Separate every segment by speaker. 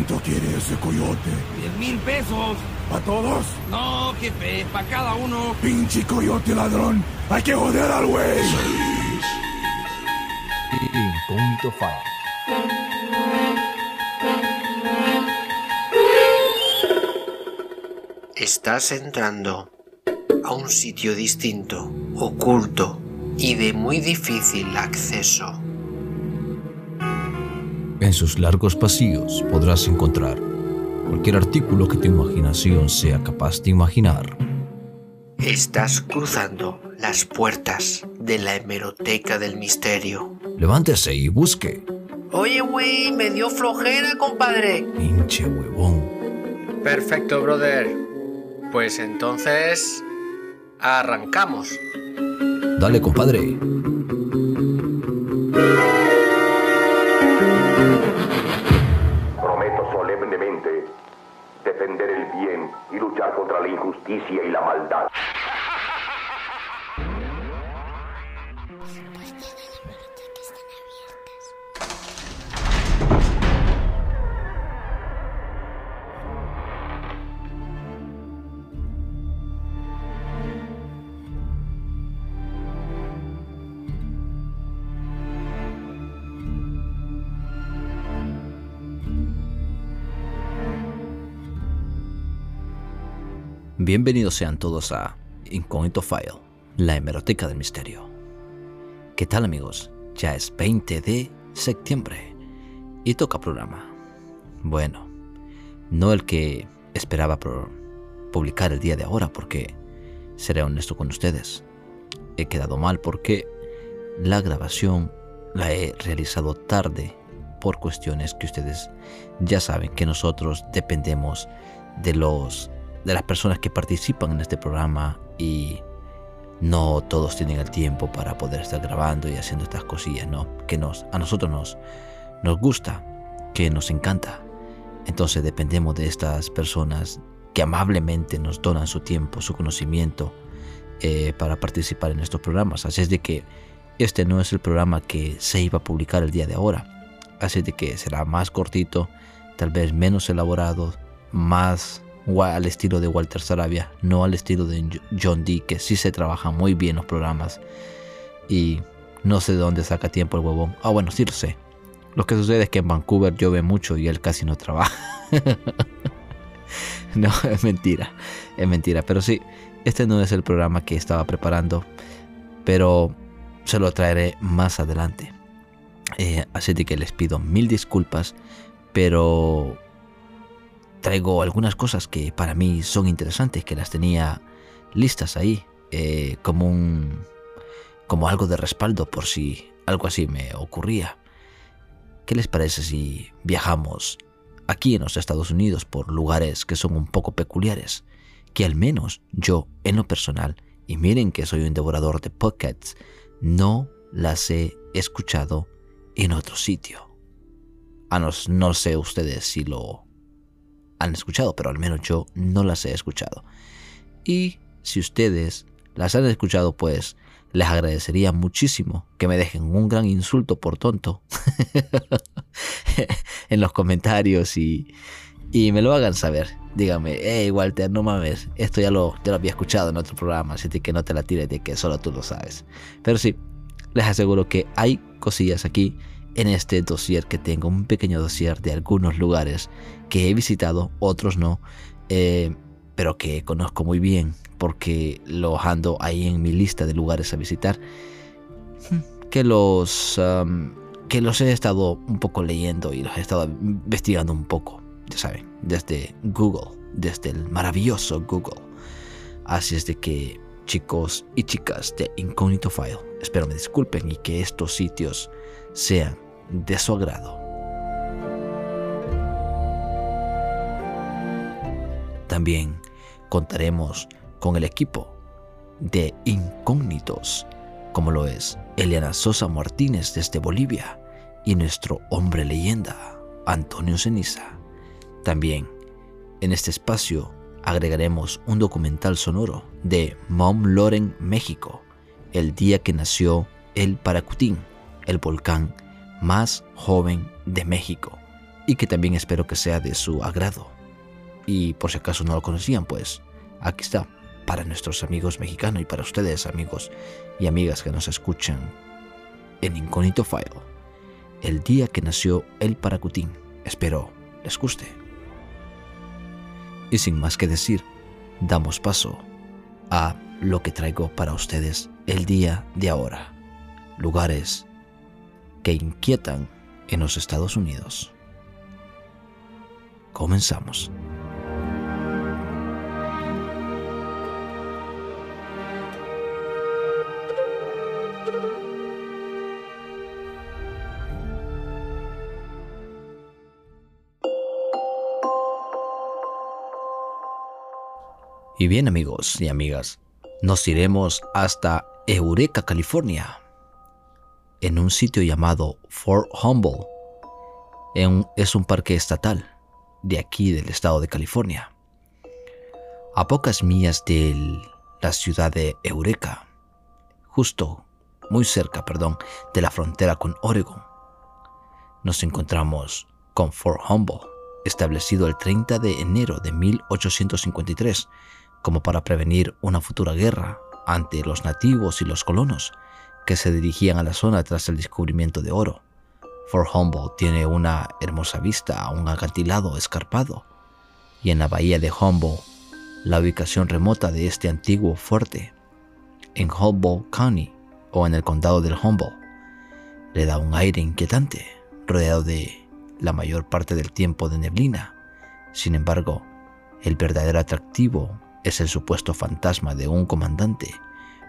Speaker 1: ¿Cuánto quiere ese coyote?
Speaker 2: Diez mil pesos.
Speaker 1: ¿Para todos?
Speaker 2: No, jefe, para cada uno.
Speaker 1: Pinche coyote ladrón. Hay que joder al güey.
Speaker 3: File.
Speaker 4: Estás entrando a un sitio distinto, oculto y de muy difícil acceso.
Speaker 3: En sus largos pasillos podrás encontrar cualquier artículo que tu imaginación sea capaz de imaginar.
Speaker 4: Estás cruzando las puertas de la hemeroteca del misterio.
Speaker 3: Levántese y busque.
Speaker 4: Oye, güey, me dio flojera, compadre.
Speaker 3: Pinche huevón.
Speaker 4: Perfecto, brother. Pues entonces... Arrancamos.
Speaker 3: Dale, compadre.
Speaker 5: Injusticia y la maldad.
Speaker 3: Bienvenidos sean todos a Incógnito File, la hemeroteca del misterio. ¿Qué tal amigos? Ya es 20 de septiembre y toca programa. Bueno, no el que esperaba por publicar el día de ahora porque, seré honesto con ustedes, he quedado mal porque la grabación la he realizado tarde por cuestiones que ustedes ya saben que nosotros dependemos de los de las personas que participan en este programa y no todos tienen el tiempo para poder estar grabando y haciendo estas cosillas, ¿no? Que nos, a nosotros nos, nos gusta, que nos encanta. Entonces dependemos de estas personas que amablemente nos donan su tiempo, su conocimiento eh, para participar en estos programas. Así es de que este no es el programa que se iba a publicar el día de ahora. Así es de que será más cortito, tal vez menos elaborado, más al estilo de Walter Sarabia, no al estilo de John Dee, que sí se trabaja muy bien los programas. Y no sé de dónde saca tiempo el huevón. Ah, bueno, sí lo sé. Lo que sucede es que en Vancouver llueve mucho y él casi no trabaja. no, es mentira. Es mentira. Pero sí, este no es el programa que estaba preparando. Pero se lo traeré más adelante. Eh, así que les pido mil disculpas. Pero traigo algunas cosas que para mí son interesantes, que las tenía listas ahí, eh, como un. como algo de respaldo por si algo así me ocurría. ¿Qué les parece si viajamos aquí en los Estados Unidos por lugares que son un poco peculiares? Que al menos yo, en lo personal, y miren que soy un devorador de podcasts, no las he escuchado en otro sitio. A no, no sé ustedes si lo han escuchado, pero al menos yo no las he escuchado. Y si ustedes las han escuchado, pues les agradecería muchísimo que me dejen un gran insulto por tonto en los comentarios y, y, me lo hagan saber. Díganme, hey Walter, no mames, esto ya lo, ya lo había escuchado en otro programa, así que no te la tires de que solo tú lo sabes. Pero sí, les aseguro que hay cosillas aquí en este dossier que tengo, un pequeño dossier de algunos lugares que he visitado, otros no, eh, pero que conozco muy bien porque los ando ahí en mi lista de lugares a visitar, que los, um, que los he estado un poco leyendo y los he estado investigando un poco, ya saben, desde Google, desde el maravilloso Google. Así es de que, chicos y chicas de Incognito File, espero me disculpen y que estos sitios sean de su agrado. También contaremos con el equipo de incógnitos, como lo es Eliana Sosa Martínez desde Bolivia y nuestro hombre leyenda, Antonio Ceniza. También en este espacio agregaremos un documental sonoro de Mom Loren, México, el día que nació el Paracutín, el volcán más joven de México y que también espero que sea de su agrado. Y por si acaso no lo conocían, pues aquí está para nuestros amigos mexicanos y para ustedes amigos y amigas que nos escuchan en Incógnito File, el día que nació el Paracutín. Espero les guste. Y sin más que decir, damos paso a lo que traigo para ustedes el día de ahora. Lugares que inquietan en los Estados Unidos. Comenzamos. Y bien amigos y amigas, nos iremos hasta Eureka, California, en un sitio llamado Fort Humble. es un parque estatal de aquí del estado de California, a pocas millas de la ciudad de Eureka, justo muy cerca, perdón, de la frontera con Oregon. Nos encontramos con Fort Humble, establecido el 30 de enero de 1853 como para prevenir una futura guerra ante los nativos y los colonos que se dirigían a la zona tras el descubrimiento de oro. Fort Humboldt tiene una hermosa vista a un acantilado escarpado y en la bahía de Humboldt, la ubicación remota de este antiguo fuerte, en Humboldt County o en el condado del Humboldt, le da un aire inquietante, rodeado de la mayor parte del tiempo de neblina. Sin embargo, el verdadero atractivo es el supuesto fantasma de un comandante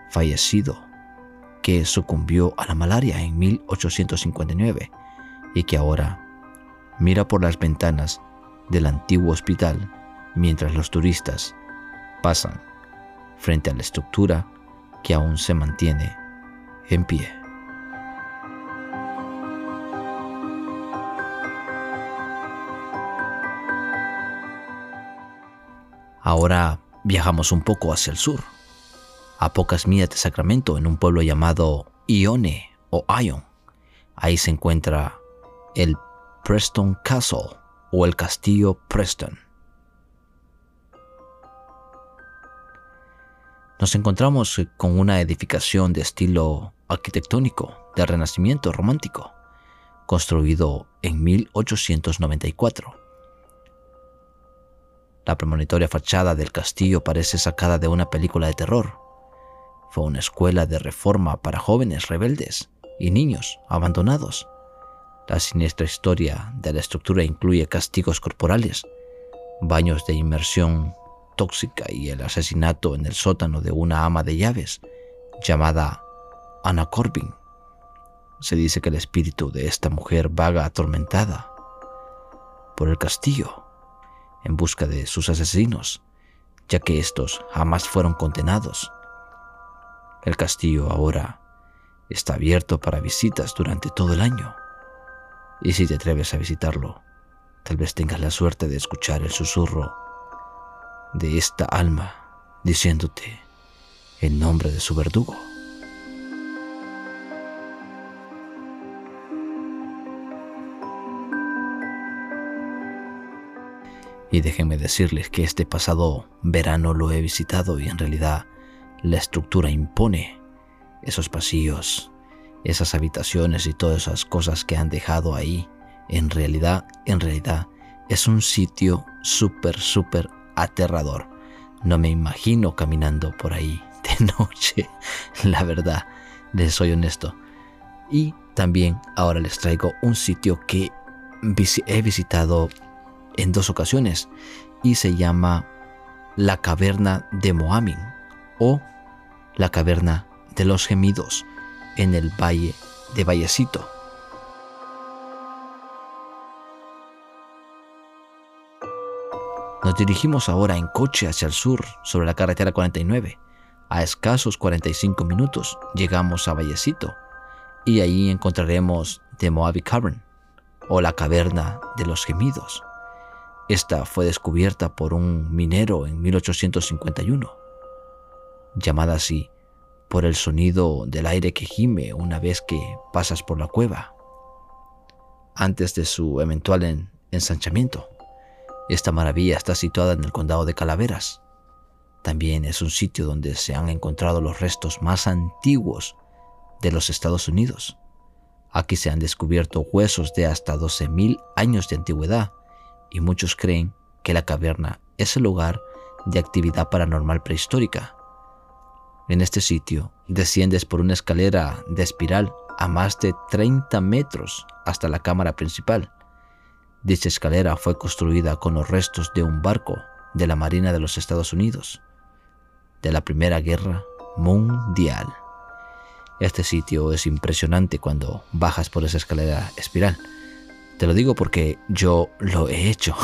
Speaker 3: fallecido que sucumbió a la malaria en 1859 y que ahora mira por las ventanas del antiguo hospital mientras los turistas pasan frente a la estructura que aún se mantiene en pie. Ahora Viajamos un poco hacia el sur, a pocas millas de Sacramento, en un pueblo llamado Ione o Ion. Ahí se encuentra el Preston Castle o el Castillo Preston. Nos encontramos con una edificación de estilo arquitectónico del Renacimiento romántico, construido en 1894 la premonitoria fachada del castillo parece sacada de una película de terror. Fue una escuela de reforma para jóvenes rebeldes y niños abandonados. La siniestra historia de la estructura incluye castigos corporales, baños de inmersión tóxica y el asesinato en el sótano de una ama de llaves llamada Anna Corbin. Se dice que el espíritu de esta mujer vaga atormentada por el castillo en busca de sus asesinos, ya que estos jamás fueron condenados. El castillo ahora está abierto para visitas durante todo el año. Y si te atreves a visitarlo, tal vez tengas la suerte de escuchar el susurro de esta alma diciéndote el nombre de su verdugo. Y déjenme decirles que este pasado verano lo he visitado y en realidad la estructura impone esos pasillos, esas habitaciones y todas esas cosas que han dejado ahí. En realidad, en realidad, es un sitio súper, súper aterrador. No me imagino caminando por ahí de noche, la verdad, les soy honesto. Y también ahora les traigo un sitio que he visitado en dos ocasiones y se llama la caverna de Moamin o la caverna de los gemidos en el valle de Vallecito. Nos dirigimos ahora en coche hacia el sur sobre la carretera 49. A escasos 45 minutos llegamos a Vallecito y allí encontraremos The Moabi Cavern o la caverna de los gemidos. Esta fue descubierta por un minero en 1851, llamada así por el sonido del aire que gime una vez que pasas por la cueva. Antes de su eventual ensanchamiento. Esta maravilla está situada en el condado de Calaveras. También es un sitio donde se han encontrado los restos más antiguos de los Estados Unidos. Aquí se han descubierto huesos de hasta 12.000 años de antigüedad y muchos creen que la caverna es el lugar de actividad paranormal prehistórica. En este sitio desciendes por una escalera de espiral a más de 30 metros hasta la cámara principal. Dicha escalera fue construida con los restos de un barco de la Marina de los Estados Unidos de la Primera Guerra Mundial. Este sitio es impresionante cuando bajas por esa escalera espiral. Te lo digo porque yo lo he hecho.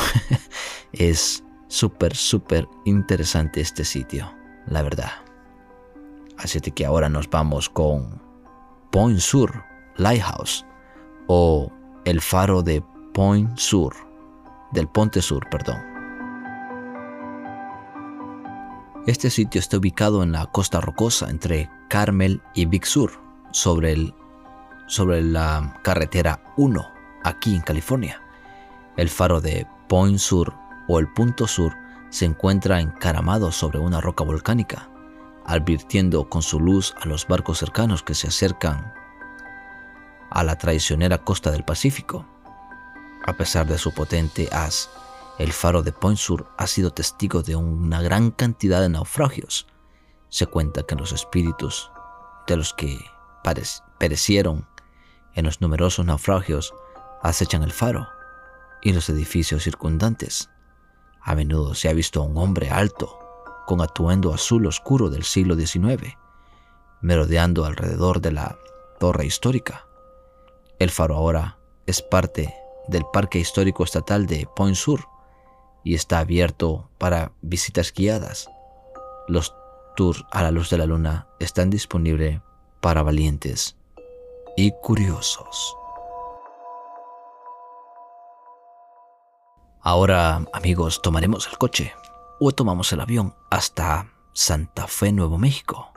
Speaker 3: es súper, súper interesante este sitio, la verdad. Así que ahora nos vamos con Point Sur Lighthouse o el faro de Point Sur, del Ponte Sur, perdón. Este sitio está ubicado en la costa rocosa entre Carmel y Big Sur, sobre, el, sobre la carretera 1, aquí en California. El faro de Point Sur o el Punto Sur se encuentra encaramado sobre una roca volcánica, advirtiendo con su luz a los barcos cercanos que se acercan a la traicionera costa del Pacífico. A pesar de su potente haz, el faro de Point Sur ha sido testigo de una gran cantidad de naufragios. Se cuenta que los espíritus de los que perecieron en los numerosos naufragios acechan el faro y los edificios circundantes. A menudo se ha visto a un hombre alto, con atuendo azul oscuro del siglo XIX, merodeando alrededor de la torre histórica. El faro ahora es parte del Parque Histórico Estatal de Point Sur, y está abierto para visitas guiadas. Los tours a la luz de la luna están disponibles para valientes y curiosos. Ahora, amigos, tomaremos el coche o tomamos el avión hasta Santa Fe, Nuevo México,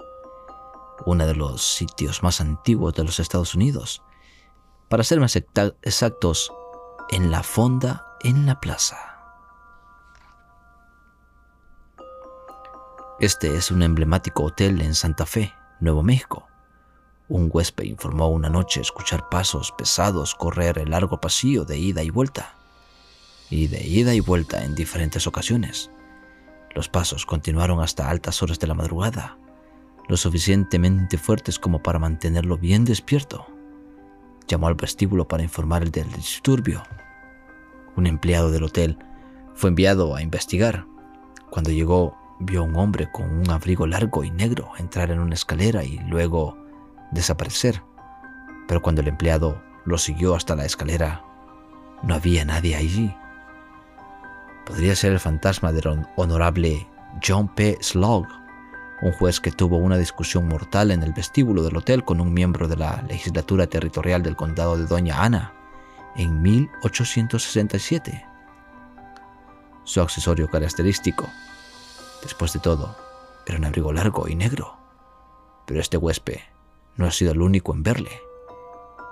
Speaker 3: uno de los sitios más antiguos de los Estados Unidos. Para ser más exactos, en la fonda en la plaza. Este es un emblemático hotel en Santa Fe, Nuevo México. Un huésped informó una noche escuchar pasos pesados correr el largo pasillo de ida y vuelta, y de ida y vuelta en diferentes ocasiones. Los pasos continuaron hasta altas horas de la madrugada, lo suficientemente fuertes como para mantenerlo bien despierto. Llamó al vestíbulo para informar del disturbio. Un empleado del hotel fue enviado a investigar. Cuando llegó, vio a un hombre con un abrigo largo y negro entrar en una escalera y luego desaparecer. Pero cuando el empleado lo siguió hasta la escalera, no había nadie allí. Podría ser el fantasma del honorable John P. Slog, un juez que tuvo una discusión mortal en el vestíbulo del hotel con un miembro de la legislatura territorial del condado de Doña Ana en 1867. Su accesorio característico Después de todo, era un abrigo largo y negro. Pero este huésped no ha sido el único en verle,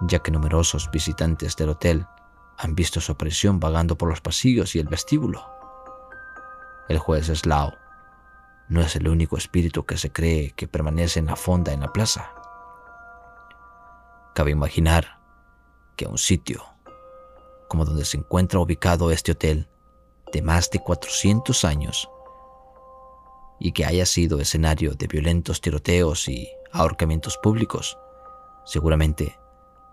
Speaker 3: ya que numerosos visitantes del hotel han visto su aparición vagando por los pasillos y el vestíbulo. El juez Slough no es el único espíritu que se cree que permanece en la fonda en la plaza. Cabe imaginar que un sitio como donde se encuentra ubicado este hotel de más de 400 años y que haya sido escenario de violentos tiroteos y ahorcamientos públicos, seguramente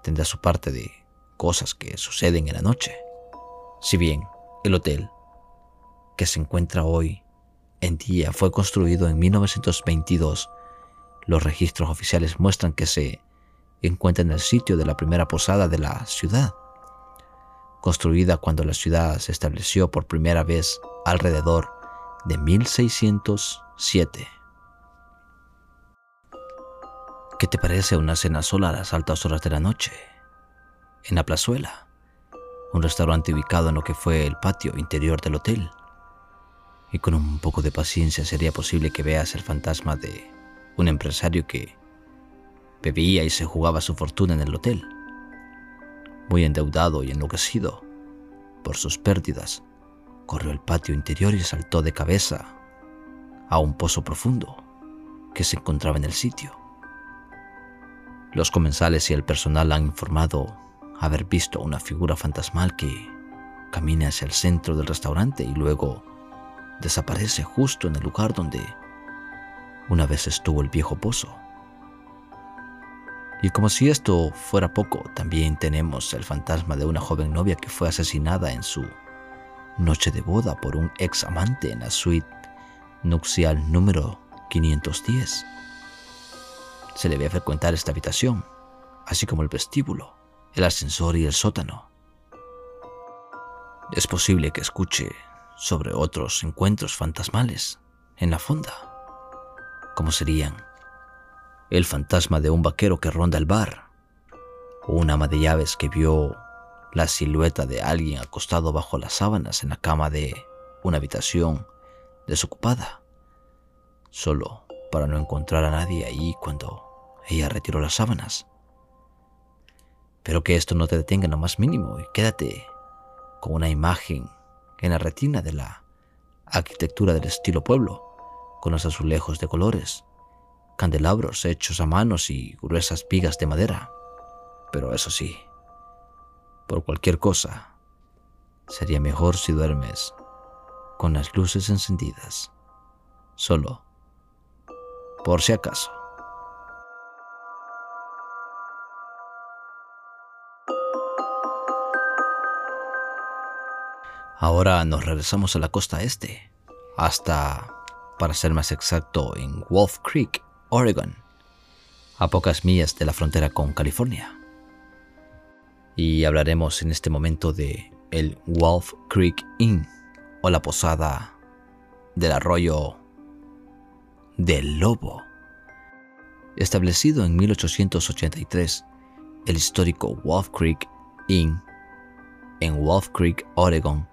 Speaker 3: tendrá su parte de cosas que suceden en la noche. Si bien el hotel, que se encuentra hoy en día, fue construido en 1922, los registros oficiales muestran que se encuentra en el sitio de la primera posada de la ciudad, construida cuando la ciudad se estableció por primera vez alrededor de 1607. ¿Qué te parece una cena sola a las altas horas de la noche? En la plazuela, un restaurante ubicado en lo que fue el patio interior del hotel. Y con un poco de paciencia sería posible que veas el fantasma de un empresario que bebía y se jugaba su fortuna en el hotel. Muy endeudado y enloquecido, por sus pérdidas, corrió al patio interior y saltó de cabeza a un pozo profundo que se encontraba en el sitio. Los comensales y el personal han informado haber visto una figura fantasmal que camina hacia el centro del restaurante y luego desaparece justo en el lugar donde una vez estuvo el viejo pozo. Y como si esto fuera poco, también tenemos el fantasma de una joven novia que fue asesinada en su noche de boda por un ex amante en la suite nupcial número 510. Se le ve frecuentar esta habitación, así como el vestíbulo, el ascensor y el sótano. Es posible que escuche sobre otros encuentros fantasmales en la fonda, como serían el fantasma de un vaquero que ronda el bar, o una ama de llaves que vio la silueta de alguien acostado bajo las sábanas en la cama de una habitación desocupada, solo para no encontrar a nadie ahí cuando ella retiró las sábanas. Pero que esto no te detenga en lo más mínimo y quédate con una imagen en la retina de la arquitectura del estilo pueblo, con los azulejos de colores, candelabros hechos a manos y gruesas vigas de madera. Pero eso sí, por cualquier cosa, sería mejor si duermes con las luces encendidas, solo por si acaso. Ahora nos regresamos a la costa este, hasta, para ser más exacto, en Wolf Creek, Oregon, a pocas millas de la frontera con California. Y hablaremos en este momento de el Wolf Creek Inn o la posada del arroyo del Lobo. Establecido en 1883, el histórico Wolf Creek Inn en Wolf Creek, Oregon,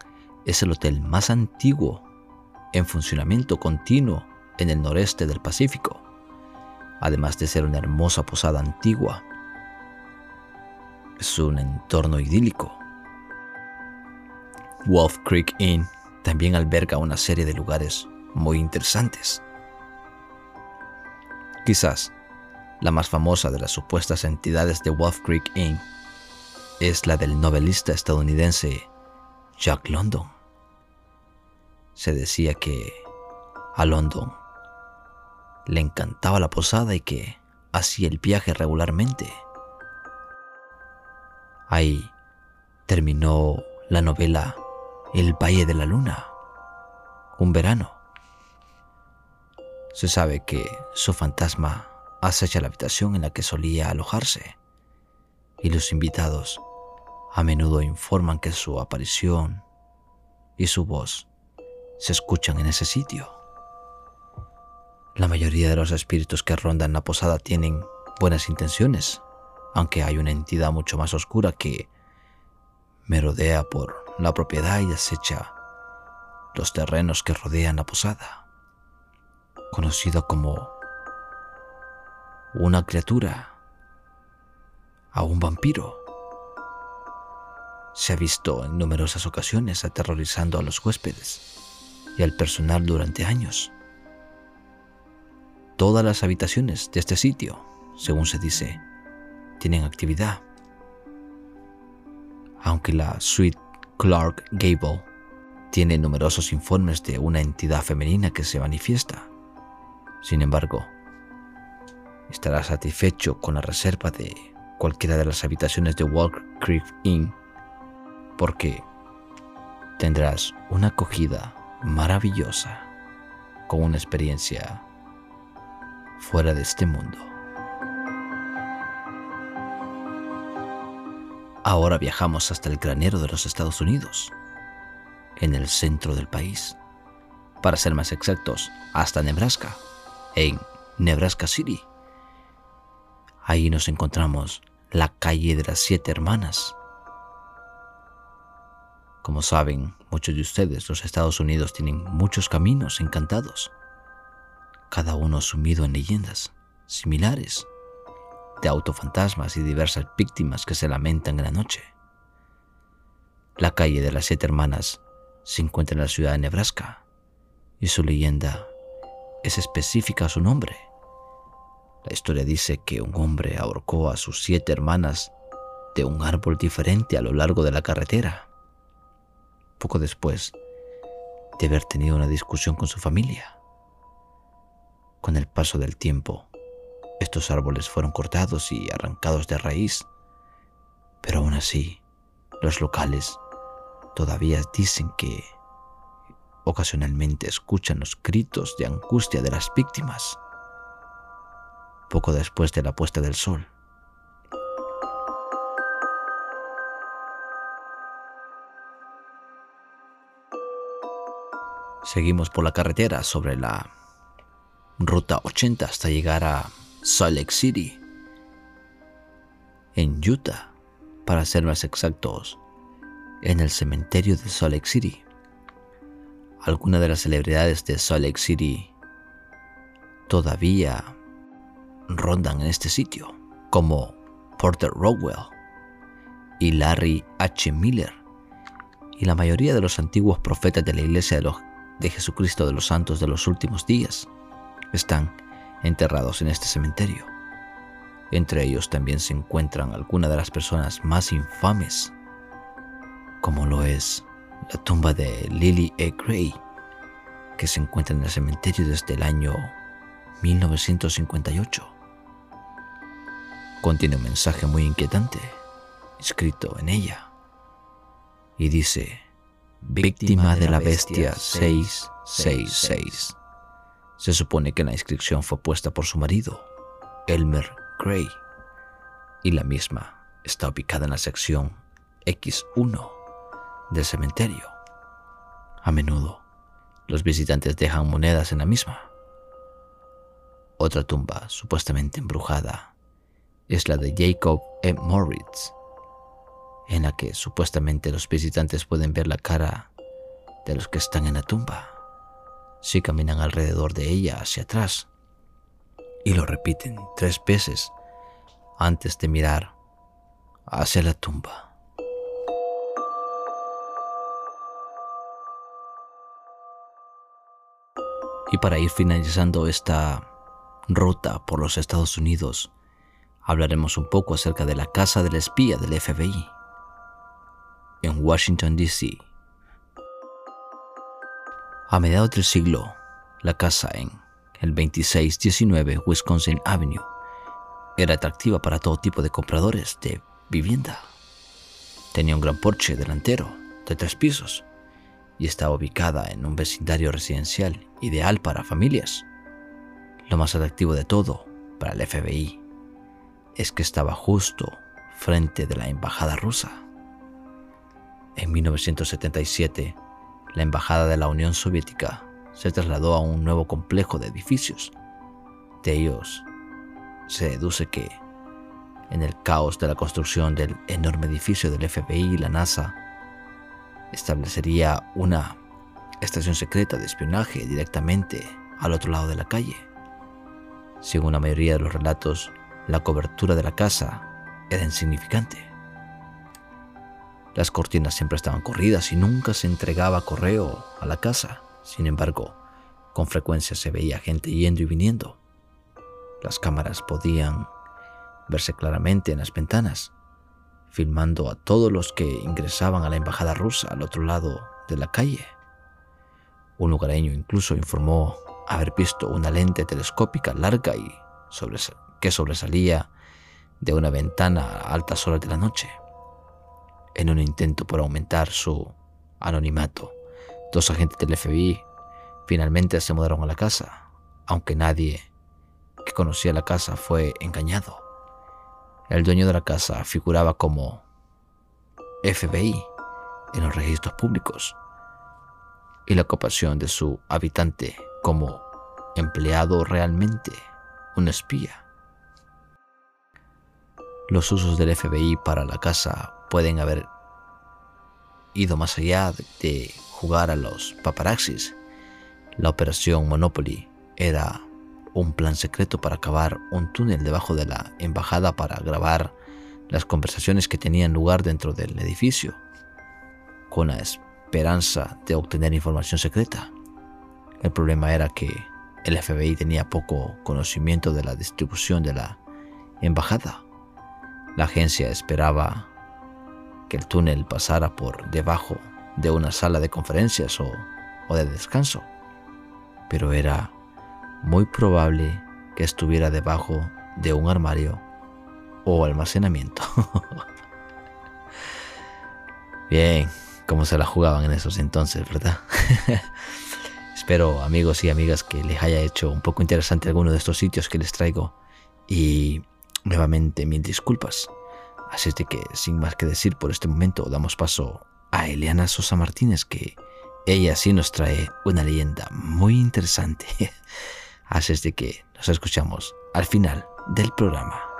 Speaker 3: es el hotel más antiguo en funcionamiento continuo en el noreste del Pacífico, además de ser una hermosa posada antigua. Es un entorno idílico. Wolf Creek Inn también alberga una serie de lugares muy interesantes. Quizás la más famosa de las supuestas entidades de Wolf Creek Inn es la del novelista estadounidense Jack London. Se decía que a London le encantaba la posada y que hacía el viaje regularmente. Ahí terminó la novela El Valle de la Luna, un verano. Se sabe que su fantasma acecha la habitación en la que solía alojarse y los invitados a menudo informan que su aparición y su voz se escuchan en ese sitio. La mayoría de los espíritus que rondan la posada tienen buenas intenciones, aunque hay una entidad mucho más oscura que merodea por la propiedad y acecha los terrenos que rodean la posada, conocida como una criatura a un vampiro. Se ha visto en numerosas ocasiones aterrorizando a los huéspedes y al personal durante años. Todas las habitaciones de este sitio, según se dice, tienen actividad. Aunque la suite Clark Gable tiene numerosos informes de una entidad femenina que se manifiesta. Sin embargo, estará satisfecho con la reserva de cualquiera de las habitaciones de Walk Creek Inn porque tendrás una acogida maravillosa con una experiencia fuera de este mundo. Ahora viajamos hasta el granero de los Estados Unidos, en el centro del país. Para ser más exactos, hasta Nebraska, en Nebraska City. Ahí nos encontramos la calle de las siete hermanas, como saben muchos de ustedes, los Estados Unidos tienen muchos caminos encantados, cada uno sumido en leyendas similares de autofantasmas y diversas víctimas que se lamentan en la noche. La calle de las Siete Hermanas se encuentra en la ciudad de Nebraska y su leyenda es específica a su nombre. La historia dice que un hombre ahorcó a sus siete hermanas de un árbol diferente a lo largo de la carretera. Poco después de haber tenido una discusión con su familia. Con el paso del tiempo, estos árboles fueron cortados y arrancados de raíz, pero aún así, los locales todavía dicen que ocasionalmente escuchan los gritos de angustia de las víctimas. Poco después de la puesta del sol, Seguimos por la carretera sobre la ruta 80 hasta llegar a Salt Lake City, en Utah, para ser más exactos, en el cementerio de Salt Lake City. Algunas de las celebridades de Salt Lake City todavía rondan en este sitio, como Porter Rowell y Larry H. Miller, y la mayoría de los antiguos profetas de la iglesia de, los, de Jesucristo de los Santos de los últimos días están enterrados en este cementerio. Entre ellos también se encuentran algunas de las personas más infames, como lo es la tumba de Lily E. Gray, que se encuentra en el cementerio desde el año 1958. Contiene un mensaje muy inquietante escrito en ella y dice, víctima de la bestia 666. Se supone que la inscripción fue puesta por su marido, Elmer Gray, y la misma está ubicada en la sección X1 del cementerio. A menudo, los visitantes dejan monedas en la misma. Otra tumba supuestamente embrujada es la de Jacob E. Moritz, en la que supuestamente los visitantes pueden ver la cara de los que están en la tumba si caminan alrededor de ella hacia atrás y lo repiten tres veces antes de mirar hacia la tumba. Y para ir finalizando esta ruta por los Estados Unidos, hablaremos un poco acerca de la casa del espía del FBI en Washington, D.C. A mediados del siglo, la casa en el 2619 Wisconsin Avenue era atractiva para todo tipo de compradores de vivienda. Tenía un gran porche delantero de tres pisos y estaba ubicada en un vecindario residencial ideal para familias. Lo más atractivo de todo para el FBI es que estaba justo frente de la embajada rusa. En 1977, la Embajada de la Unión Soviética se trasladó a un nuevo complejo de edificios. De ellos se deduce que, en el caos de la construcción del enorme edificio del FBI y la NASA, establecería una estación secreta de espionaje directamente al otro lado de la calle. Según la mayoría de los relatos, la cobertura de la casa era insignificante. Las cortinas siempre estaban corridas y nunca se entregaba correo a la casa. Sin embargo, con frecuencia se veía gente yendo y viniendo. Las cámaras podían verse claramente en las ventanas, filmando a todos los que ingresaban a la embajada rusa al otro lado de la calle. Un lugareño incluso informó haber visto una lente telescópica larga y que sobresalía de una ventana a altas horas de la noche. En un intento por aumentar su anonimato, dos agentes del FBI finalmente se mudaron a la casa, aunque nadie que conocía la casa fue engañado. El dueño de la casa figuraba como FBI en los registros públicos y la ocupación de su habitante como empleado realmente un espía. Los usos del FBI para la casa pueden haber ido más allá de jugar a los paparaxis. La operación Monopoly era un plan secreto para cavar un túnel debajo de la embajada para grabar las conversaciones que tenían lugar dentro del edificio. con la esperanza de obtener información secreta. El problema era que el FBI tenía poco conocimiento de la distribución de la embajada. La agencia esperaba que el túnel pasara por debajo de una sala de conferencias o, o de descanso, pero era muy probable que estuviera debajo de un armario o almacenamiento. Bien, cómo se la jugaban en esos entonces, ¿verdad? Espero, amigos y amigas, que les haya hecho un poco interesante alguno de estos sitios que les traigo. Y nuevamente mil disculpas. Así es de que, sin más que decir por este momento, damos paso a Eliana Sosa Martínez, que ella sí nos trae una leyenda muy interesante. Así es de que nos escuchamos al final del programa.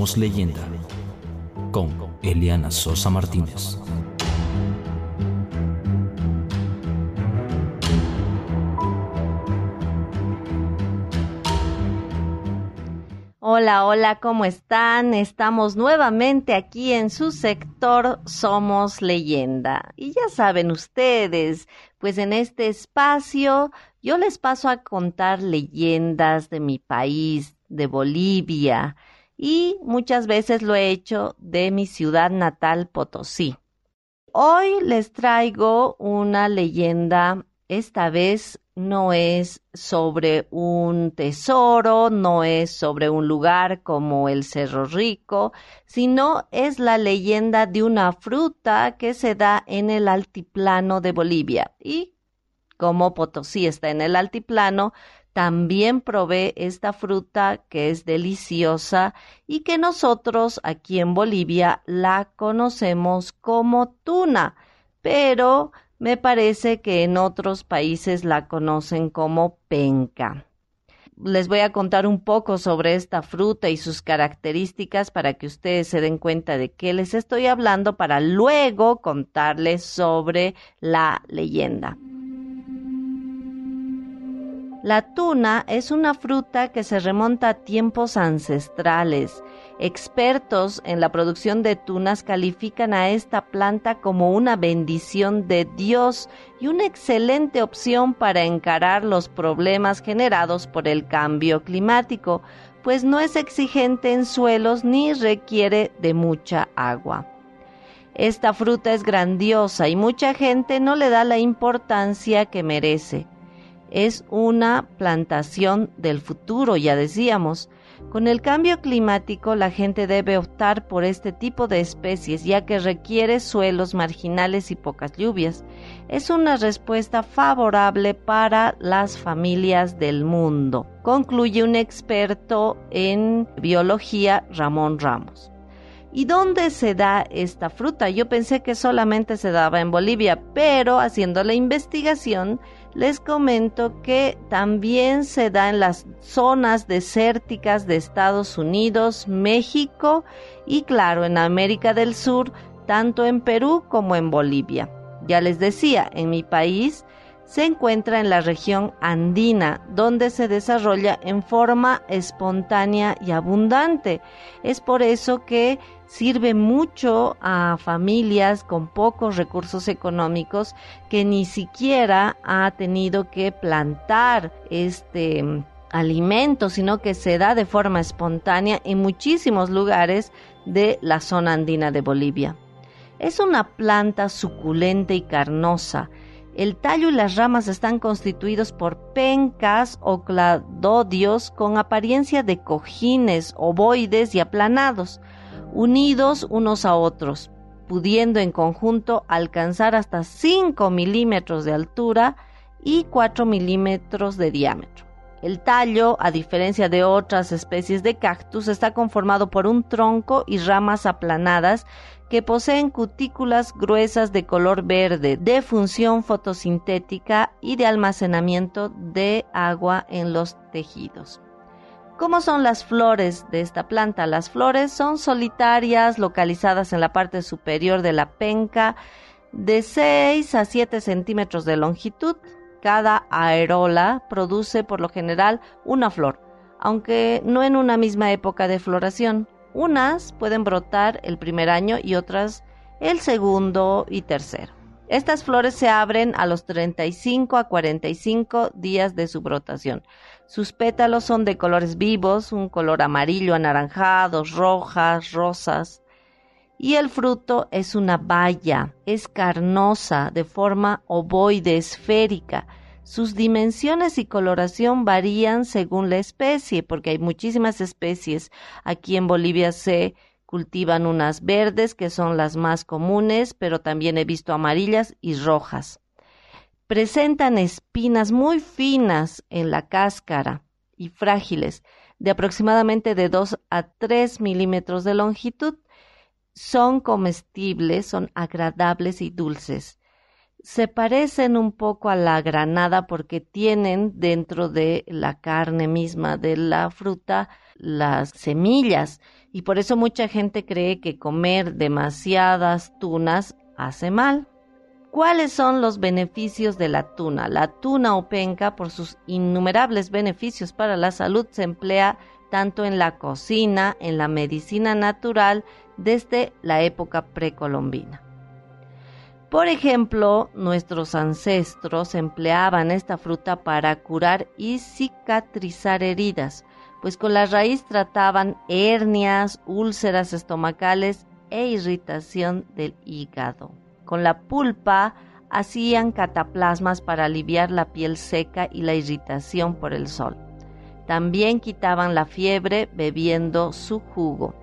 Speaker 3: Somos leyenda con Eliana Sosa Martínez.
Speaker 6: Hola, hola, ¿cómo están? Estamos nuevamente aquí en su sector Somos Leyenda. Y ya saben ustedes, pues en este espacio yo les paso a contar leyendas de mi país, de Bolivia, y muchas veces lo he hecho de mi ciudad natal, Potosí. Hoy les traigo una leyenda, esta vez no es sobre un tesoro, no es sobre un lugar como el Cerro Rico, sino es la leyenda de una fruta que se da en el altiplano de Bolivia. Y como Potosí está en el altiplano, también provee esta fruta que es deliciosa y que nosotros aquí en Bolivia la conocemos como tuna, pero me parece que en otros países la conocen como penca. Les voy a contar un poco sobre esta fruta y sus características para que ustedes se den cuenta de qué les estoy hablando para luego contarles sobre la leyenda. La tuna es una fruta que se remonta a tiempos ancestrales. Expertos en la producción de tunas califican a esta planta como una bendición de Dios y una excelente opción para encarar los problemas generados por el cambio climático, pues no es exigente en suelos ni requiere de mucha agua. Esta fruta es grandiosa y mucha gente no le da la importancia que merece es una plantación del futuro, ya decíamos. Con el cambio climático la gente debe optar por este tipo de especies ya que requiere suelos marginales y pocas lluvias. Es una respuesta favorable para las familias del mundo, concluye un experto en biología Ramón Ramos. ¿Y dónde se da esta fruta? Yo pensé que solamente se daba en Bolivia, pero haciendo la investigación les comento que también se da en las zonas desérticas de Estados Unidos, México y claro, en América del Sur, tanto en Perú como en Bolivia. Ya les decía, en mi país se encuentra en la región andina, donde se desarrolla en forma espontánea y abundante. Es por eso que sirve mucho a familias con pocos recursos económicos que ni siquiera ha tenido que plantar este mm, alimento, sino que se da de forma espontánea en muchísimos lugares de la zona andina de Bolivia. Es una planta suculenta y carnosa el tallo y las ramas están constituidos por pencas o cladodios con apariencia de cojines, ovoides y aplanados, unidos unos a otros, pudiendo en conjunto alcanzar hasta 5 milímetros de altura y 4 milímetros de diámetro. El tallo, a diferencia de otras especies de cactus, está conformado por un tronco y ramas aplanadas que poseen cutículas gruesas de color verde, de función fotosintética y de almacenamiento de agua en los tejidos. ¿Cómo son las flores de esta planta? Las flores son solitarias, localizadas en la parte superior de la penca, de 6 a 7 centímetros de longitud. Cada aerola produce por lo general una flor, aunque no en una misma época de floración. Unas pueden brotar el primer año y otras el segundo y tercero. Estas flores se abren a los 35 a 45 días de su brotación. Sus pétalos son de colores vivos, un color amarillo, anaranjados, rojas, rosas. Y el fruto es una baya, es carnosa, de forma ovoide, esférica. Sus dimensiones y coloración varían según la especie, porque hay muchísimas especies. Aquí en Bolivia se cultivan unas verdes, que son las más comunes, pero también he visto amarillas y rojas. Presentan espinas muy finas en la cáscara y frágiles, de aproximadamente de 2 a 3 milímetros de longitud. Son comestibles, son agradables y dulces. Se parecen un poco a la granada porque tienen dentro de la carne misma de la fruta las semillas y por eso mucha gente cree que comer demasiadas tunas hace mal. ¿Cuáles son los beneficios de la tuna? La tuna o penca, por sus innumerables beneficios para la salud, se emplea tanto en la cocina, en la medicina natural, desde la época precolombina. Por ejemplo, nuestros ancestros empleaban esta fruta para curar y cicatrizar heridas, pues con la raíz trataban hernias, úlceras estomacales e irritación del hígado. Con la pulpa hacían cataplasmas para aliviar la piel seca y la irritación por el sol. También quitaban la fiebre bebiendo su jugo.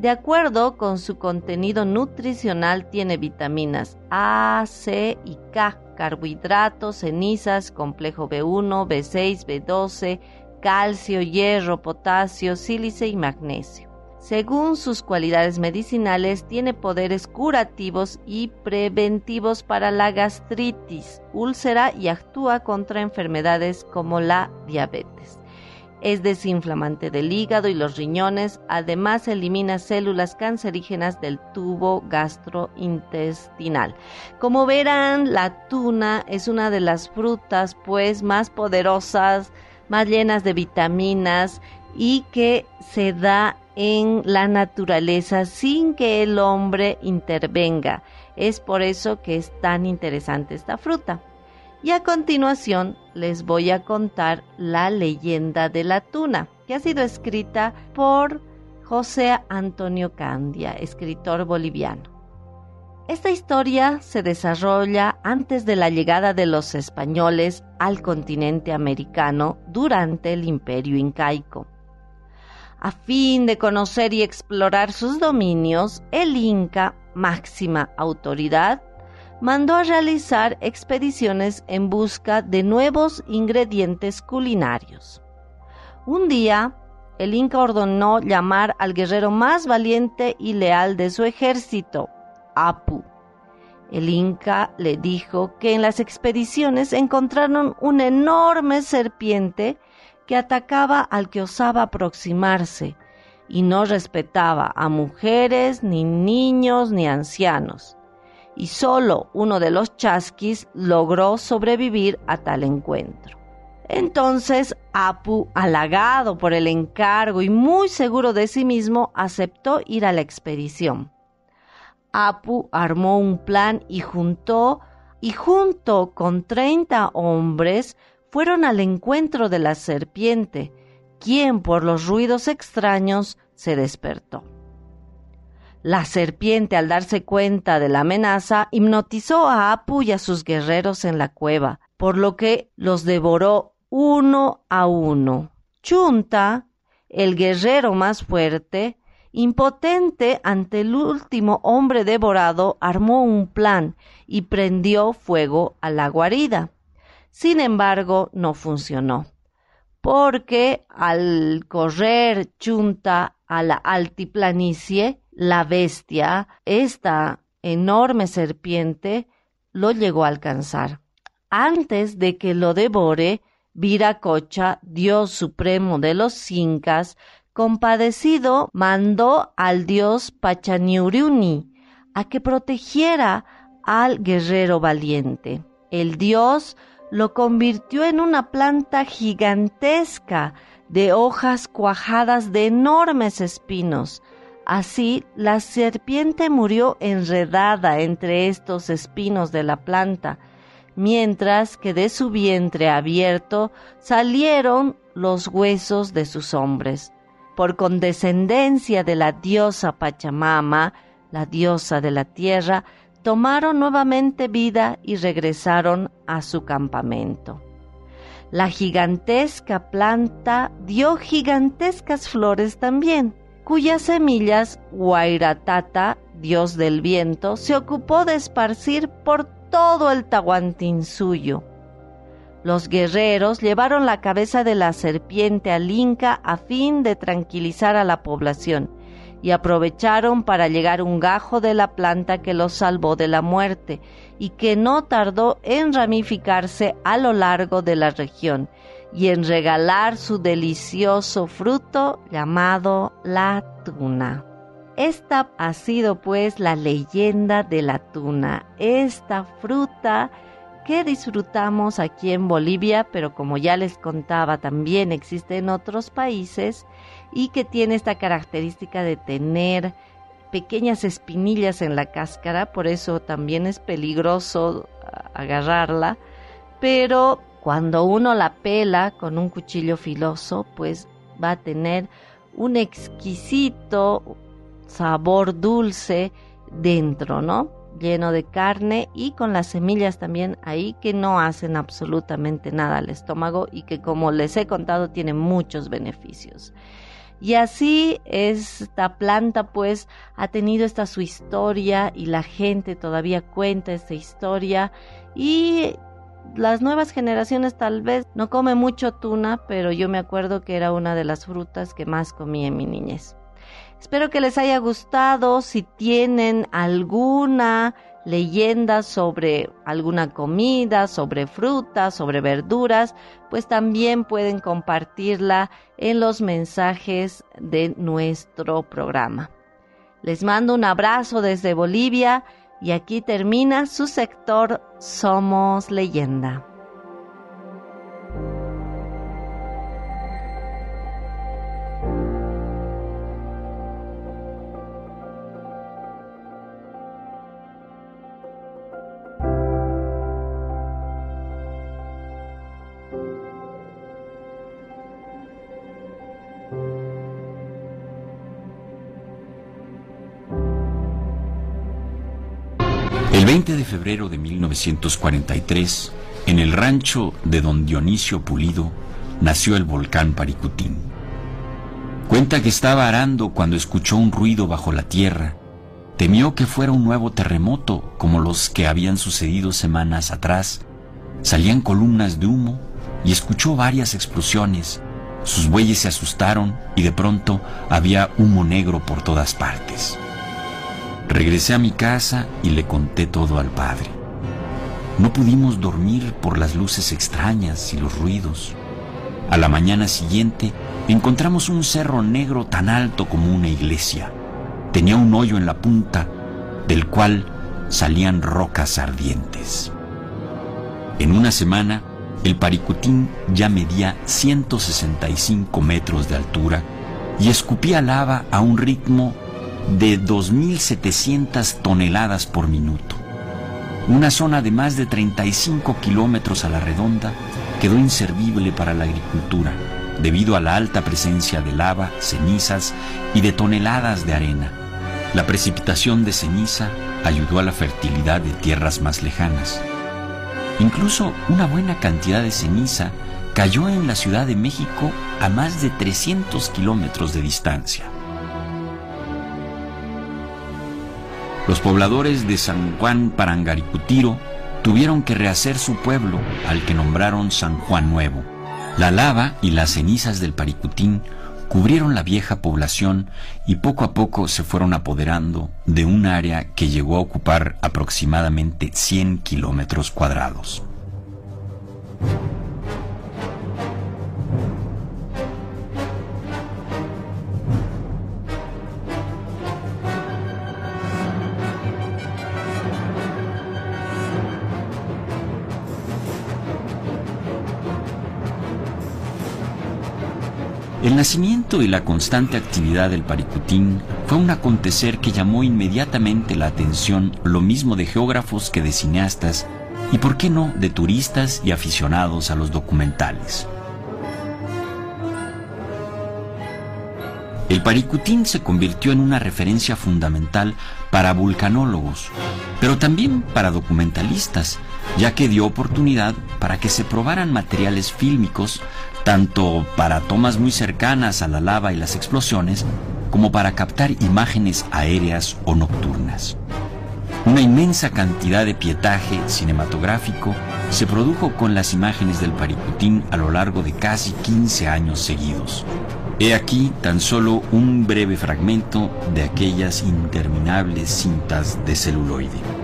Speaker 6: De acuerdo con su contenido nutricional tiene vitaminas A, C y K, carbohidratos, cenizas, complejo B1, B6, B12, calcio, hierro, potasio, sílice y magnesio. Según sus cualidades medicinales, tiene poderes curativos y preventivos para la gastritis, úlcera y actúa contra enfermedades como la diabetes. Es desinflamante del hígado y los riñones, además elimina células cancerígenas del tubo gastrointestinal. Como verán, la tuna es una de las frutas pues más poderosas más llenas de vitaminas y que se da en la naturaleza sin que el hombre intervenga. Es por eso que es tan interesante esta fruta. Y a continuación les voy a contar la leyenda de la tuna, que ha sido escrita por José Antonio Candia, escritor boliviano. Esta historia se desarrolla antes de la llegada de los españoles al continente americano durante el imperio incaico. A fin de conocer y explorar sus dominios, el Inca, máxima autoridad, mandó a realizar expediciones en busca de nuevos ingredientes culinarios. Un día, el Inca ordenó llamar al guerrero más valiente y leal de su ejército, Apu. El Inca le dijo que en las expediciones encontraron una enorme serpiente que atacaba al que osaba aproximarse y no respetaba a mujeres, ni niños, ni ancianos. Y solo uno de los chasquis logró sobrevivir a tal encuentro. Entonces Apu, halagado por el encargo y muy seguro de sí mismo, aceptó ir a la expedición. Apu armó un plan y juntó y junto con treinta hombres fueron al encuentro de la serpiente, quien por los ruidos extraños se despertó. La serpiente, al darse cuenta de la amenaza, hipnotizó a Apu y a sus guerreros en la cueva, por lo que los devoró uno a uno. Chunta, el guerrero más fuerte, Impotente ante el último hombre devorado, armó un plan y prendió fuego a la guarida. Sin embargo, no funcionó, porque al correr Chunta a la altiplanicie, la bestia, esta enorme serpiente, lo llegó a alcanzar. Antes de que lo devore, Viracocha, dios supremo de los incas, compadecido mandó al dios Pachaniuriuni a que protegiera al guerrero valiente. El dios lo convirtió en una planta gigantesca de hojas cuajadas de enormes espinos. Así, la serpiente murió enredada entre estos espinos de la planta, mientras que de su vientre abierto salieron los huesos de sus hombres. Por condescendencia de la diosa Pachamama, la diosa de la tierra, tomaron nuevamente vida y regresaron a su campamento. La gigantesca planta dio gigantescas flores también, cuyas semillas Huayratata, dios del viento, se ocupó de esparcir por todo el suyo. Los guerreros llevaron la cabeza de la serpiente al Inca a fin de tranquilizar a la población y aprovecharon para llegar un gajo de la planta que los salvó de la muerte y que no tardó en ramificarse a lo largo de la región y en regalar su delicioso fruto llamado la tuna. Esta ha sido pues la leyenda de la tuna, esta fruta que disfrutamos aquí en Bolivia, pero como ya les contaba también existe en otros países y que tiene esta característica de tener pequeñas espinillas en la cáscara, por eso también es peligroso agarrarla, pero cuando uno la pela con un cuchillo filoso, pues va a tener un exquisito sabor dulce dentro, ¿no? Lleno de carne y con las semillas también ahí que no hacen absolutamente nada al estómago y que como les he contado tiene muchos beneficios. Y así esta planta pues ha tenido esta su historia y la gente todavía cuenta esta historia y las nuevas generaciones tal vez no comen mucho tuna, pero yo me acuerdo que era una de las frutas que más comí en mi niñez. Espero que les haya gustado. Si tienen alguna leyenda sobre alguna comida, sobre frutas, sobre verduras, pues también pueden compartirla en los mensajes de nuestro programa. Les mando un abrazo desde Bolivia y aquí termina su sector Somos Leyenda.
Speaker 7: El 20 de febrero de 1943, en el rancho de don Dionisio Pulido, nació el volcán Paricutín. Cuenta que estaba arando cuando escuchó un ruido bajo la tierra. Temió que fuera un nuevo terremoto como los que habían sucedido semanas atrás. Salían columnas de humo y escuchó varias explosiones. Sus bueyes se asustaron y de pronto había humo negro por todas partes. Regresé a mi casa y le conté todo al padre. No pudimos dormir por las luces extrañas y los ruidos. A la mañana siguiente encontramos un cerro negro tan alto como una iglesia. Tenía un hoyo en la punta del cual salían rocas ardientes. En una semana, el Paricutín ya medía 165 metros de altura y escupía lava a un ritmo de 2.700 toneladas por minuto. Una zona de más de 35 kilómetros a la redonda quedó inservible para la agricultura debido a la alta presencia de lava, cenizas y de toneladas de arena. La precipitación de ceniza ayudó a la fertilidad de tierras más lejanas. Incluso una buena cantidad de ceniza cayó en la Ciudad de México a más de 300 kilómetros de distancia. Los pobladores de San Juan Parangaricutiro tuvieron que rehacer su pueblo, al que nombraron San Juan Nuevo. La lava y las cenizas del Paricutín cubrieron la vieja población y poco a poco se fueron apoderando de un área que llegó a ocupar aproximadamente 100 kilómetros cuadrados. Nacimiento y la constante actividad del Paricutín fue un acontecer que llamó inmediatamente la atención lo mismo de geógrafos que de cineastas y, por qué no, de turistas y aficionados a los documentales. El Paricutín se convirtió en una referencia fundamental para vulcanólogos, pero también para documentalistas, ya que dio oportunidad para que se probaran materiales fílmicos tanto para tomas muy cercanas a la lava y las explosiones, como para captar imágenes aéreas o nocturnas. Una inmensa cantidad de pietaje cinematográfico se produjo con las imágenes del Paricutín a lo largo de casi 15 años seguidos. He aquí tan solo un breve fragmento de aquellas interminables cintas de celuloide.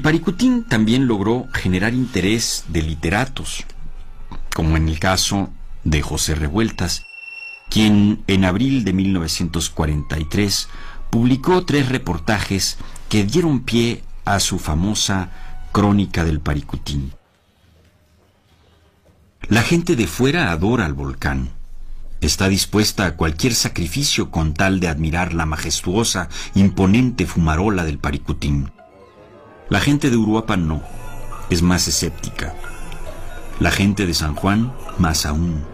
Speaker 7: El Paricutín también logró generar interés de literatos, como en el caso de José Revueltas, quien en abril de 1943 publicó tres reportajes que dieron pie a su famosa Crónica del Paricutín. La gente de fuera adora al volcán. Está dispuesta a cualquier sacrificio con tal de admirar la majestuosa, imponente fumarola del Paricutín. La gente de Uruapan no, es más escéptica. La gente de San Juan, más aún.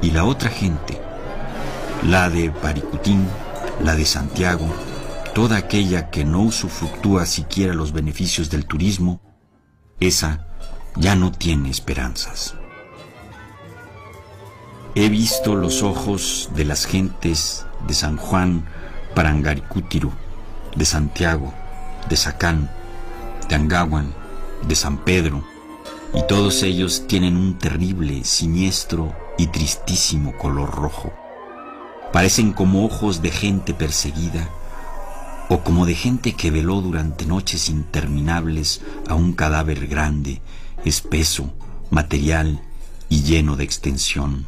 Speaker 7: Y la otra gente, la de Paricutín, la de Santiago, toda aquella que no usufructúa siquiera los beneficios del turismo, esa ya no tiene esperanzas. He visto los ojos de las gentes de San Juan Parangaricútiro, de Santiago, de Sacán, de Angawan, de San Pedro, y todos ellos tienen un terrible, siniestro y tristísimo color rojo. Parecen como ojos de gente perseguida o como de gente que veló durante noches interminables a un cadáver grande, espeso, material y lleno de extensión.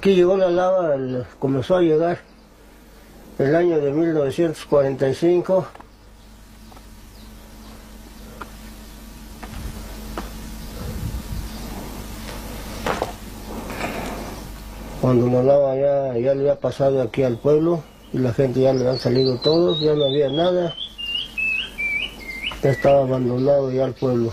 Speaker 8: Aquí llegó la lava, comenzó a llegar el año de 1945. Cuando la lava ya, ya le había pasado aquí al pueblo y la gente ya le han salido todos, ya no había nada. estaba abandonado ya el pueblo.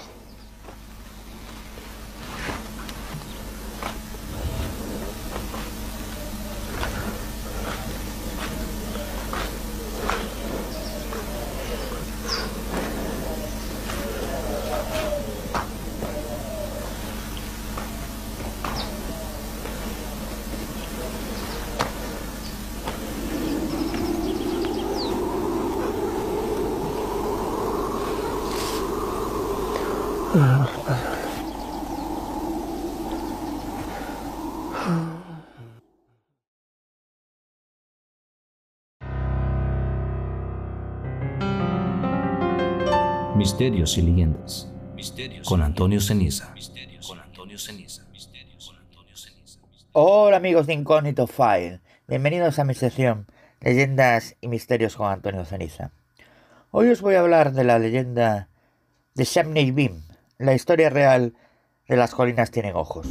Speaker 3: Misterios y leyendas. con Antonio Ceniza.
Speaker 9: Hola amigos de Incógnito File. Bienvenidos a mi sección Leyendas y Misterios con Antonio Ceniza. Hoy os voy a hablar de la leyenda de Shamney Beam, la historia real de las colinas tienen ojos.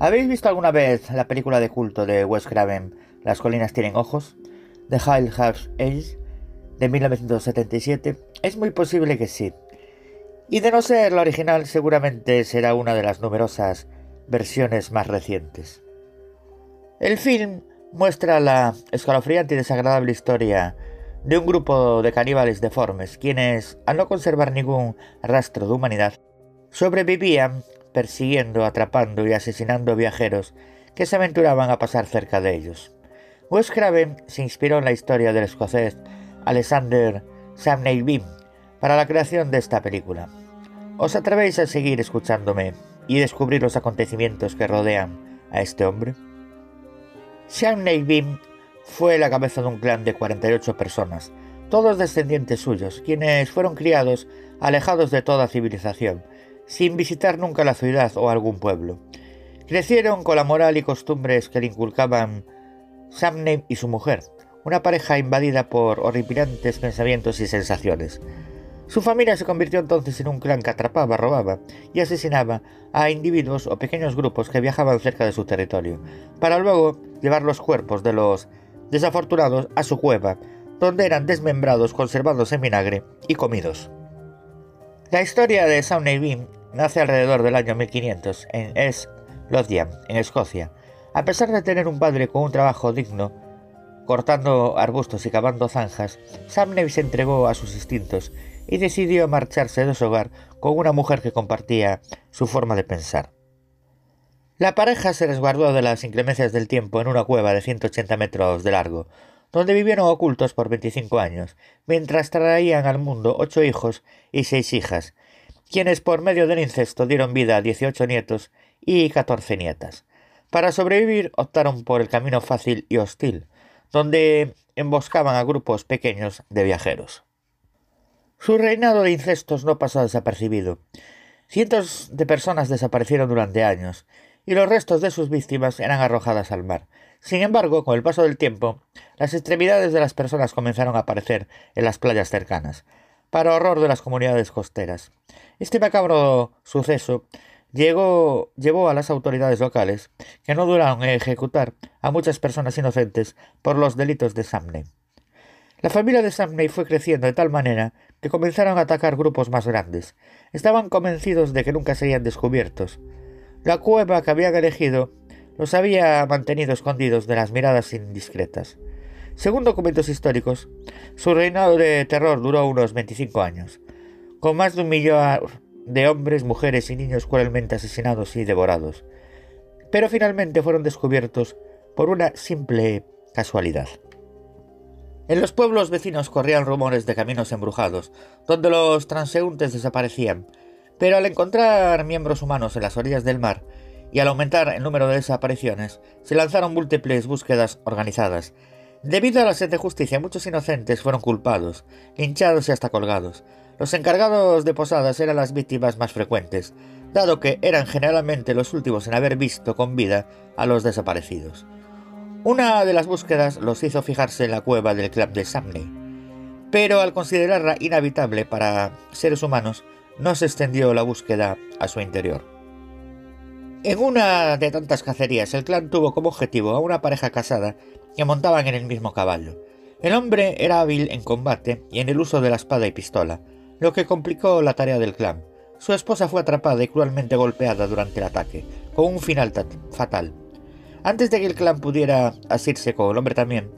Speaker 9: ¿Habéis visto alguna vez la película de culto de Wes Craven, Las colinas tienen ojos? The Hill House Age, de 1977. Es muy posible que sí. Y de no ser la original, seguramente será una de las numerosas versiones más recientes. El film muestra la escalofriante y desagradable historia de un grupo de caníbales deformes, quienes, al no conservar ningún rastro de humanidad, sobrevivían persiguiendo, atrapando y asesinando viajeros que se aventuraban a pasar cerca de ellos. Wes Craven se inspiró en la historia del escocés Alexander Samney Beam para la creación de esta película. ¿Os atrevéis a seguir escuchándome y descubrir los acontecimientos que rodean a este hombre? Samney Beam fue la cabeza de un clan de 48 personas, todos descendientes suyos, quienes fueron criados alejados de toda civilización, sin visitar nunca la ciudad o algún pueblo. Crecieron con la moral y costumbres que le inculcaban Samney y su mujer, una pareja invadida por horripilantes pensamientos y sensaciones. Su familia se convirtió entonces en un clan que atrapaba, robaba y asesinaba a individuos o pequeños grupos que viajaban cerca de su territorio, para luego llevar los cuerpos de los desafortunados a su cueva, donde eran desmembrados, conservados en vinagre y comidos. La historia de Sawney Beam nace alrededor del año 1500 en East Lothian, en Escocia. A pesar de tener un padre con un trabajo digno, cortando arbustos y cavando zanjas, Samney se entregó a sus instintos y decidió marcharse de su hogar con una mujer que compartía su forma de pensar. La pareja se resguardó de las inclemencias del tiempo en una cueva de 180 metros de largo, donde vivieron ocultos por 25 años, mientras traían al mundo ocho hijos y seis hijas, quienes por medio del incesto dieron vida a 18 nietos y 14 nietas. Para sobrevivir optaron por el camino fácil y hostil, donde emboscaban a grupos pequeños de viajeros. Su reinado de incestos no pasó desapercibido. Cientos de personas desaparecieron durante años, y los restos de sus víctimas eran arrojadas al mar. Sin embargo, con el paso del tiempo, las extremidades de las personas comenzaron a aparecer en las playas cercanas, para horror de las comunidades costeras. Este macabro suceso llegó, llevó a las autoridades locales, que no duraron en ejecutar a muchas personas inocentes por los delitos de Samney. La familia de Samney fue creciendo de tal manera que comenzaron a atacar grupos más grandes. Estaban convencidos de que nunca serían descubiertos. La cueva que habían elegido los había mantenido escondidos de las miradas indiscretas. Según documentos históricos, su reinado de terror duró unos 25 años, con más de un millón de hombres, mujeres y niños cruelmente asesinados y devorados, pero finalmente fueron descubiertos por una simple casualidad. En los pueblos vecinos corrían rumores de caminos embrujados, donde los transeúntes desaparecían, pero al encontrar miembros humanos en las orillas del mar y al aumentar el número de desapariciones, se lanzaron múltiples búsquedas organizadas. Debido a la sed de justicia, muchos inocentes fueron culpados, hinchados y hasta colgados. Los encargados de posadas eran las víctimas más frecuentes, dado que eran generalmente los últimos en haber visto con vida a los desaparecidos. Una de las búsquedas los hizo fijarse en la cueva del club de Samney, pero al considerarla inhabitable para seres humanos, no se extendió la búsqueda a su interior. En una de tantas cacerías, el clan tuvo como objetivo a una pareja casada que montaban en el mismo caballo. El hombre era hábil en combate y en el uso de la espada y pistola, lo que complicó la tarea del clan. Su esposa fue atrapada y cruelmente golpeada durante el ataque, con un final fatal. Antes de que el clan pudiera asirse con el hombre también,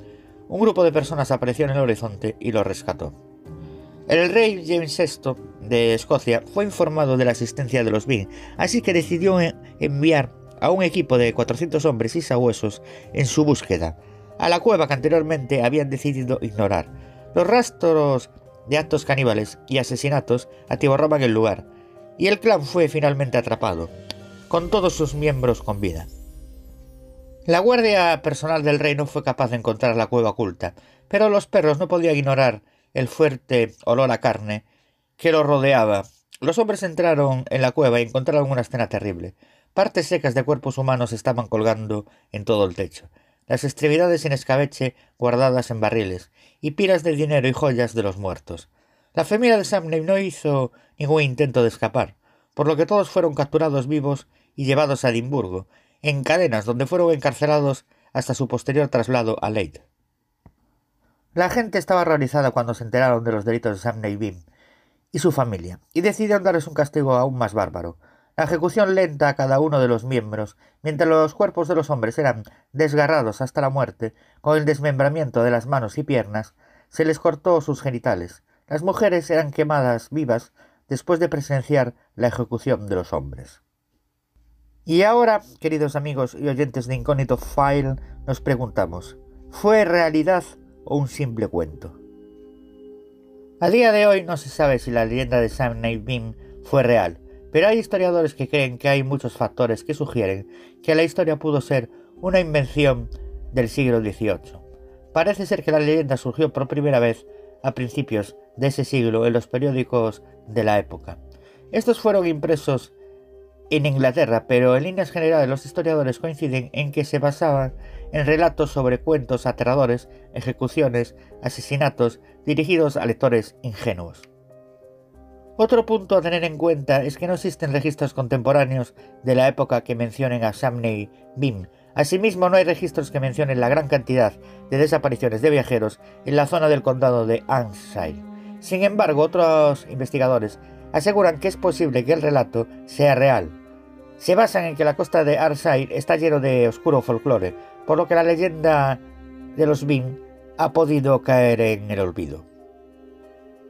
Speaker 9: un grupo de personas apareció en el horizonte y lo rescató. El rey James VI de Escocia fue informado de la existencia de los Bing, así que decidió enviar a un equipo de 400 hombres y sabuesos en su búsqueda, a la cueva que anteriormente habían decidido ignorar. Los rastros de actos caníbales y asesinatos atiborraban el lugar, y el clan fue finalmente atrapado, con todos sus miembros con vida. La guardia personal del rey no fue capaz de encontrar la cueva oculta, pero los perros no podían ignorar el fuerte olor a carne que lo rodeaba. Los hombres entraron en la cueva y encontraron una escena terrible. Partes secas de cuerpos humanos estaban colgando en todo el techo, las extremidades sin escabeche guardadas en barriles, y piras de dinero y joyas de los muertos. La familia de Samney no hizo ningún intento de escapar, por lo que todos fueron capturados vivos y llevados a Edimburgo, en cadenas donde fueron encarcelados hasta su posterior traslado a Leyde. La gente estaba horrorizada cuando se enteraron de los delitos de Samney Beam y su familia, y decidieron darles un castigo aún más bárbaro, la ejecución lenta a cada uno de los miembros, mientras los cuerpos de los hombres eran desgarrados hasta la muerte, con el desmembramiento de las manos y piernas, se les cortó sus genitales, las mujeres eran quemadas vivas después de presenciar la ejecución de los hombres. Y ahora, queridos amigos y oyentes de Incógnito File, nos preguntamos, ¿fue realidad o un simple cuento? A día de hoy no se sabe si la leyenda de Sam Beam fue real, pero hay historiadores que creen que hay muchos factores que sugieren que la historia pudo ser una invención del siglo XVIII. Parece ser que la leyenda surgió por primera vez a principios de ese siglo en los periódicos de la época. Estos fueron impresos en Inglaterra, pero en líneas generales los historiadores coinciden en que se basaban en relatos sobre cuentos aterradores, ejecuciones, asesinatos dirigidos a lectores ingenuos. Otro punto a tener en cuenta es que no existen registros contemporáneos de la época que mencionen a Samney Bim, Asimismo, no hay registros que mencionen la gran cantidad de desapariciones de viajeros en la zona del condado de Ayrshire. Sin embargo, otros investigadores aseguran que es posible que el relato sea real. Se basan en que la costa de Ayrshire está lleno de oscuro folclore, por lo que la leyenda de los Bean ha podido caer en el olvido.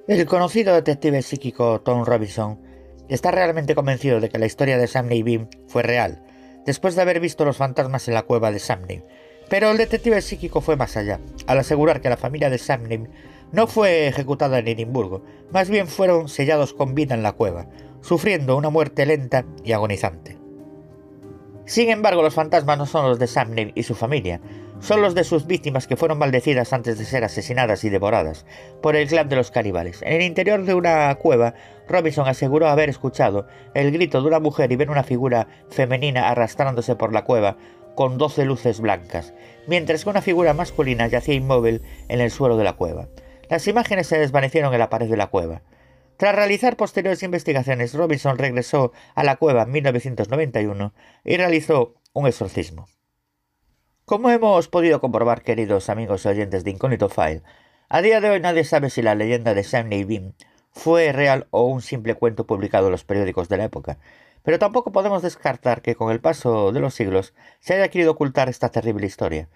Speaker 9: El conocido detective psíquico Tom Robinson está realmente convencido de que la historia de Sam Bean fue real, después de haber visto los fantasmas en la cueva de Samney. Pero el detective psíquico fue más allá, al asegurar que la familia de Samney no fue ejecutada en Edimburgo, más bien fueron sellados con vida en la cueva, sufriendo una muerte lenta y agonizante. Sin embargo, los fantasmas no son los de Samney y su familia, son los de sus víctimas que fueron maldecidas antes de ser asesinadas y devoradas por el clan de los caníbales. En el interior de una cueva, Robinson aseguró haber escuchado el grito de una mujer y ver una figura femenina arrastrándose por la cueva con doce luces blancas, mientras que una figura masculina yacía inmóvil en el suelo de la cueva. Las imágenes se desvanecieron en la pared de la cueva. Tras realizar posteriores investigaciones, Robinson regresó a la cueva en 1991 y realizó un exorcismo. Como hemos podido comprobar, queridos amigos y oyentes de Incógnito File, a día de hoy nadie sabe si la leyenda de Sam Beam fue real o un simple cuento publicado en los periódicos de la época, pero tampoco podemos descartar que con el paso de los siglos se haya querido ocultar esta terrible historia,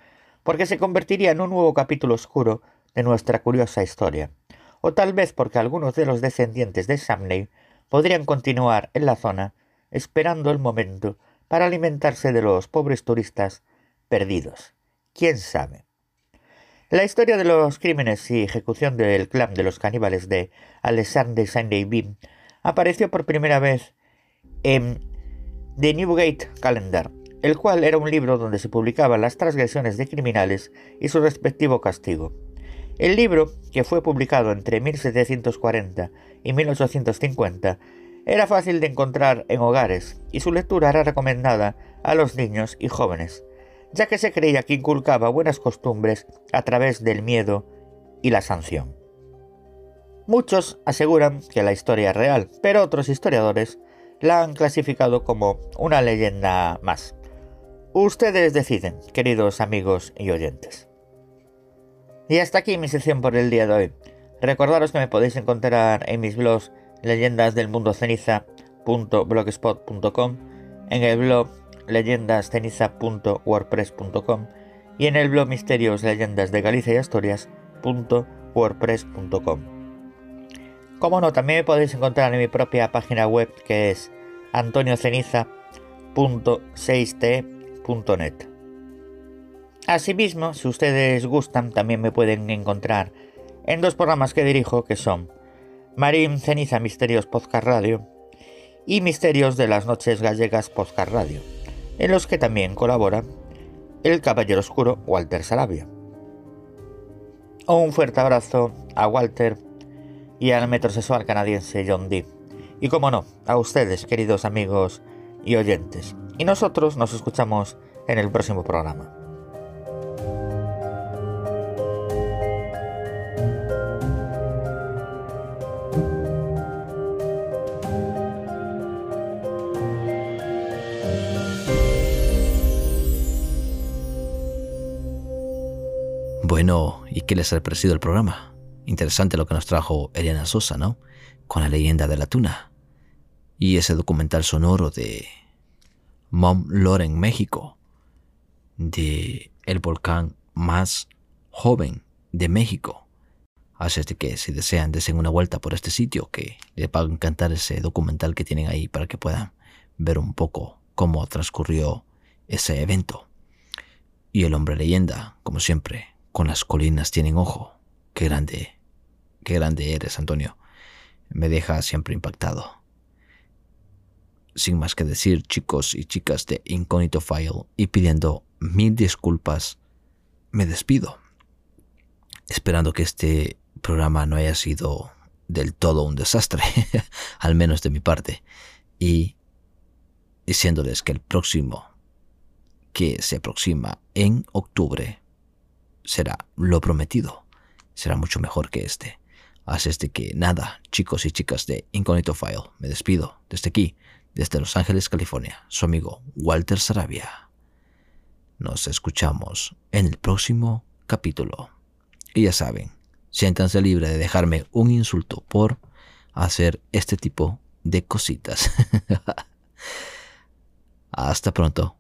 Speaker 9: porque se convertiría en un nuevo capítulo oscuro de nuestra curiosa historia, o tal vez porque algunos de los descendientes de Samney podrían continuar en la zona esperando el momento para alimentarse de los pobres turistas perdidos. ¿Quién sabe? La historia de los crímenes y ejecución del clan de los caníbales de Alexander Sunday Beam apareció por primera vez en The Newgate Calendar, el cual era un libro donde se publicaban las transgresiones de criminales y su respectivo castigo. El libro, que fue publicado entre 1740 y 1850, era fácil de encontrar en hogares y su lectura era recomendada a los niños y jóvenes, ya que se creía que inculcaba buenas costumbres a través del miedo y la sanción. Muchos aseguran que la historia es real, pero otros historiadores la han clasificado como una leyenda más. Ustedes deciden, queridos amigos y oyentes. Y hasta aquí mi sección por el día de hoy. Recordaros que me podéis encontrar en mis blogs leyendasdelmundoceniza.blogspot.com, en el blog leyendasceniza.wordpress.com y en el blog misterios leyendas de Galicia y Asturias.wordpress.com. Como no, también me podéis encontrar en mi propia página web que es antonioceniza.6t.net. Asimismo, si ustedes gustan, también me pueden encontrar en dos programas que dirijo que son Marín Ceniza Misterios Podcast Radio y Misterios de las Noches Gallegas Podcast Radio, en los que también colabora el Caballero Oscuro Walter Salavia. Un fuerte abrazo a Walter y al metrosexual canadiense John Dee. Y como no, a ustedes, queridos amigos y oyentes. Y nosotros nos escuchamos en el próximo programa.
Speaker 3: Bueno, ¿y qué les ha parecido el programa? Interesante lo que nos trajo Eliana Sosa, ¿no? Con la leyenda de la tuna. Y ese documental sonoro de Mom Loren, México. De el volcán más joven de México. Así es de que si desean, desen una vuelta por este sitio, que les va a encantar ese documental que tienen ahí para que puedan ver un poco cómo transcurrió ese evento. Y el hombre leyenda, como siempre, con las colinas tienen ojo. Qué grande, qué grande eres, Antonio. Me deja siempre impactado. Sin más que decir, chicos y chicas de Incognito File, y pidiendo mil disculpas, me despido. Esperando que este programa no haya sido del todo un desastre, al menos de mi parte, y diciéndoles que el próximo, que se aproxima en octubre, será lo prometido. Será mucho mejor que este. Así es de que nada, chicos y chicas de Incognito File, me despido desde aquí, desde Los Ángeles, California, su amigo Walter Sarabia. Nos escuchamos en el próximo capítulo. Y ya saben, siéntanse libre de dejarme un insulto por hacer este tipo de cositas. Hasta pronto.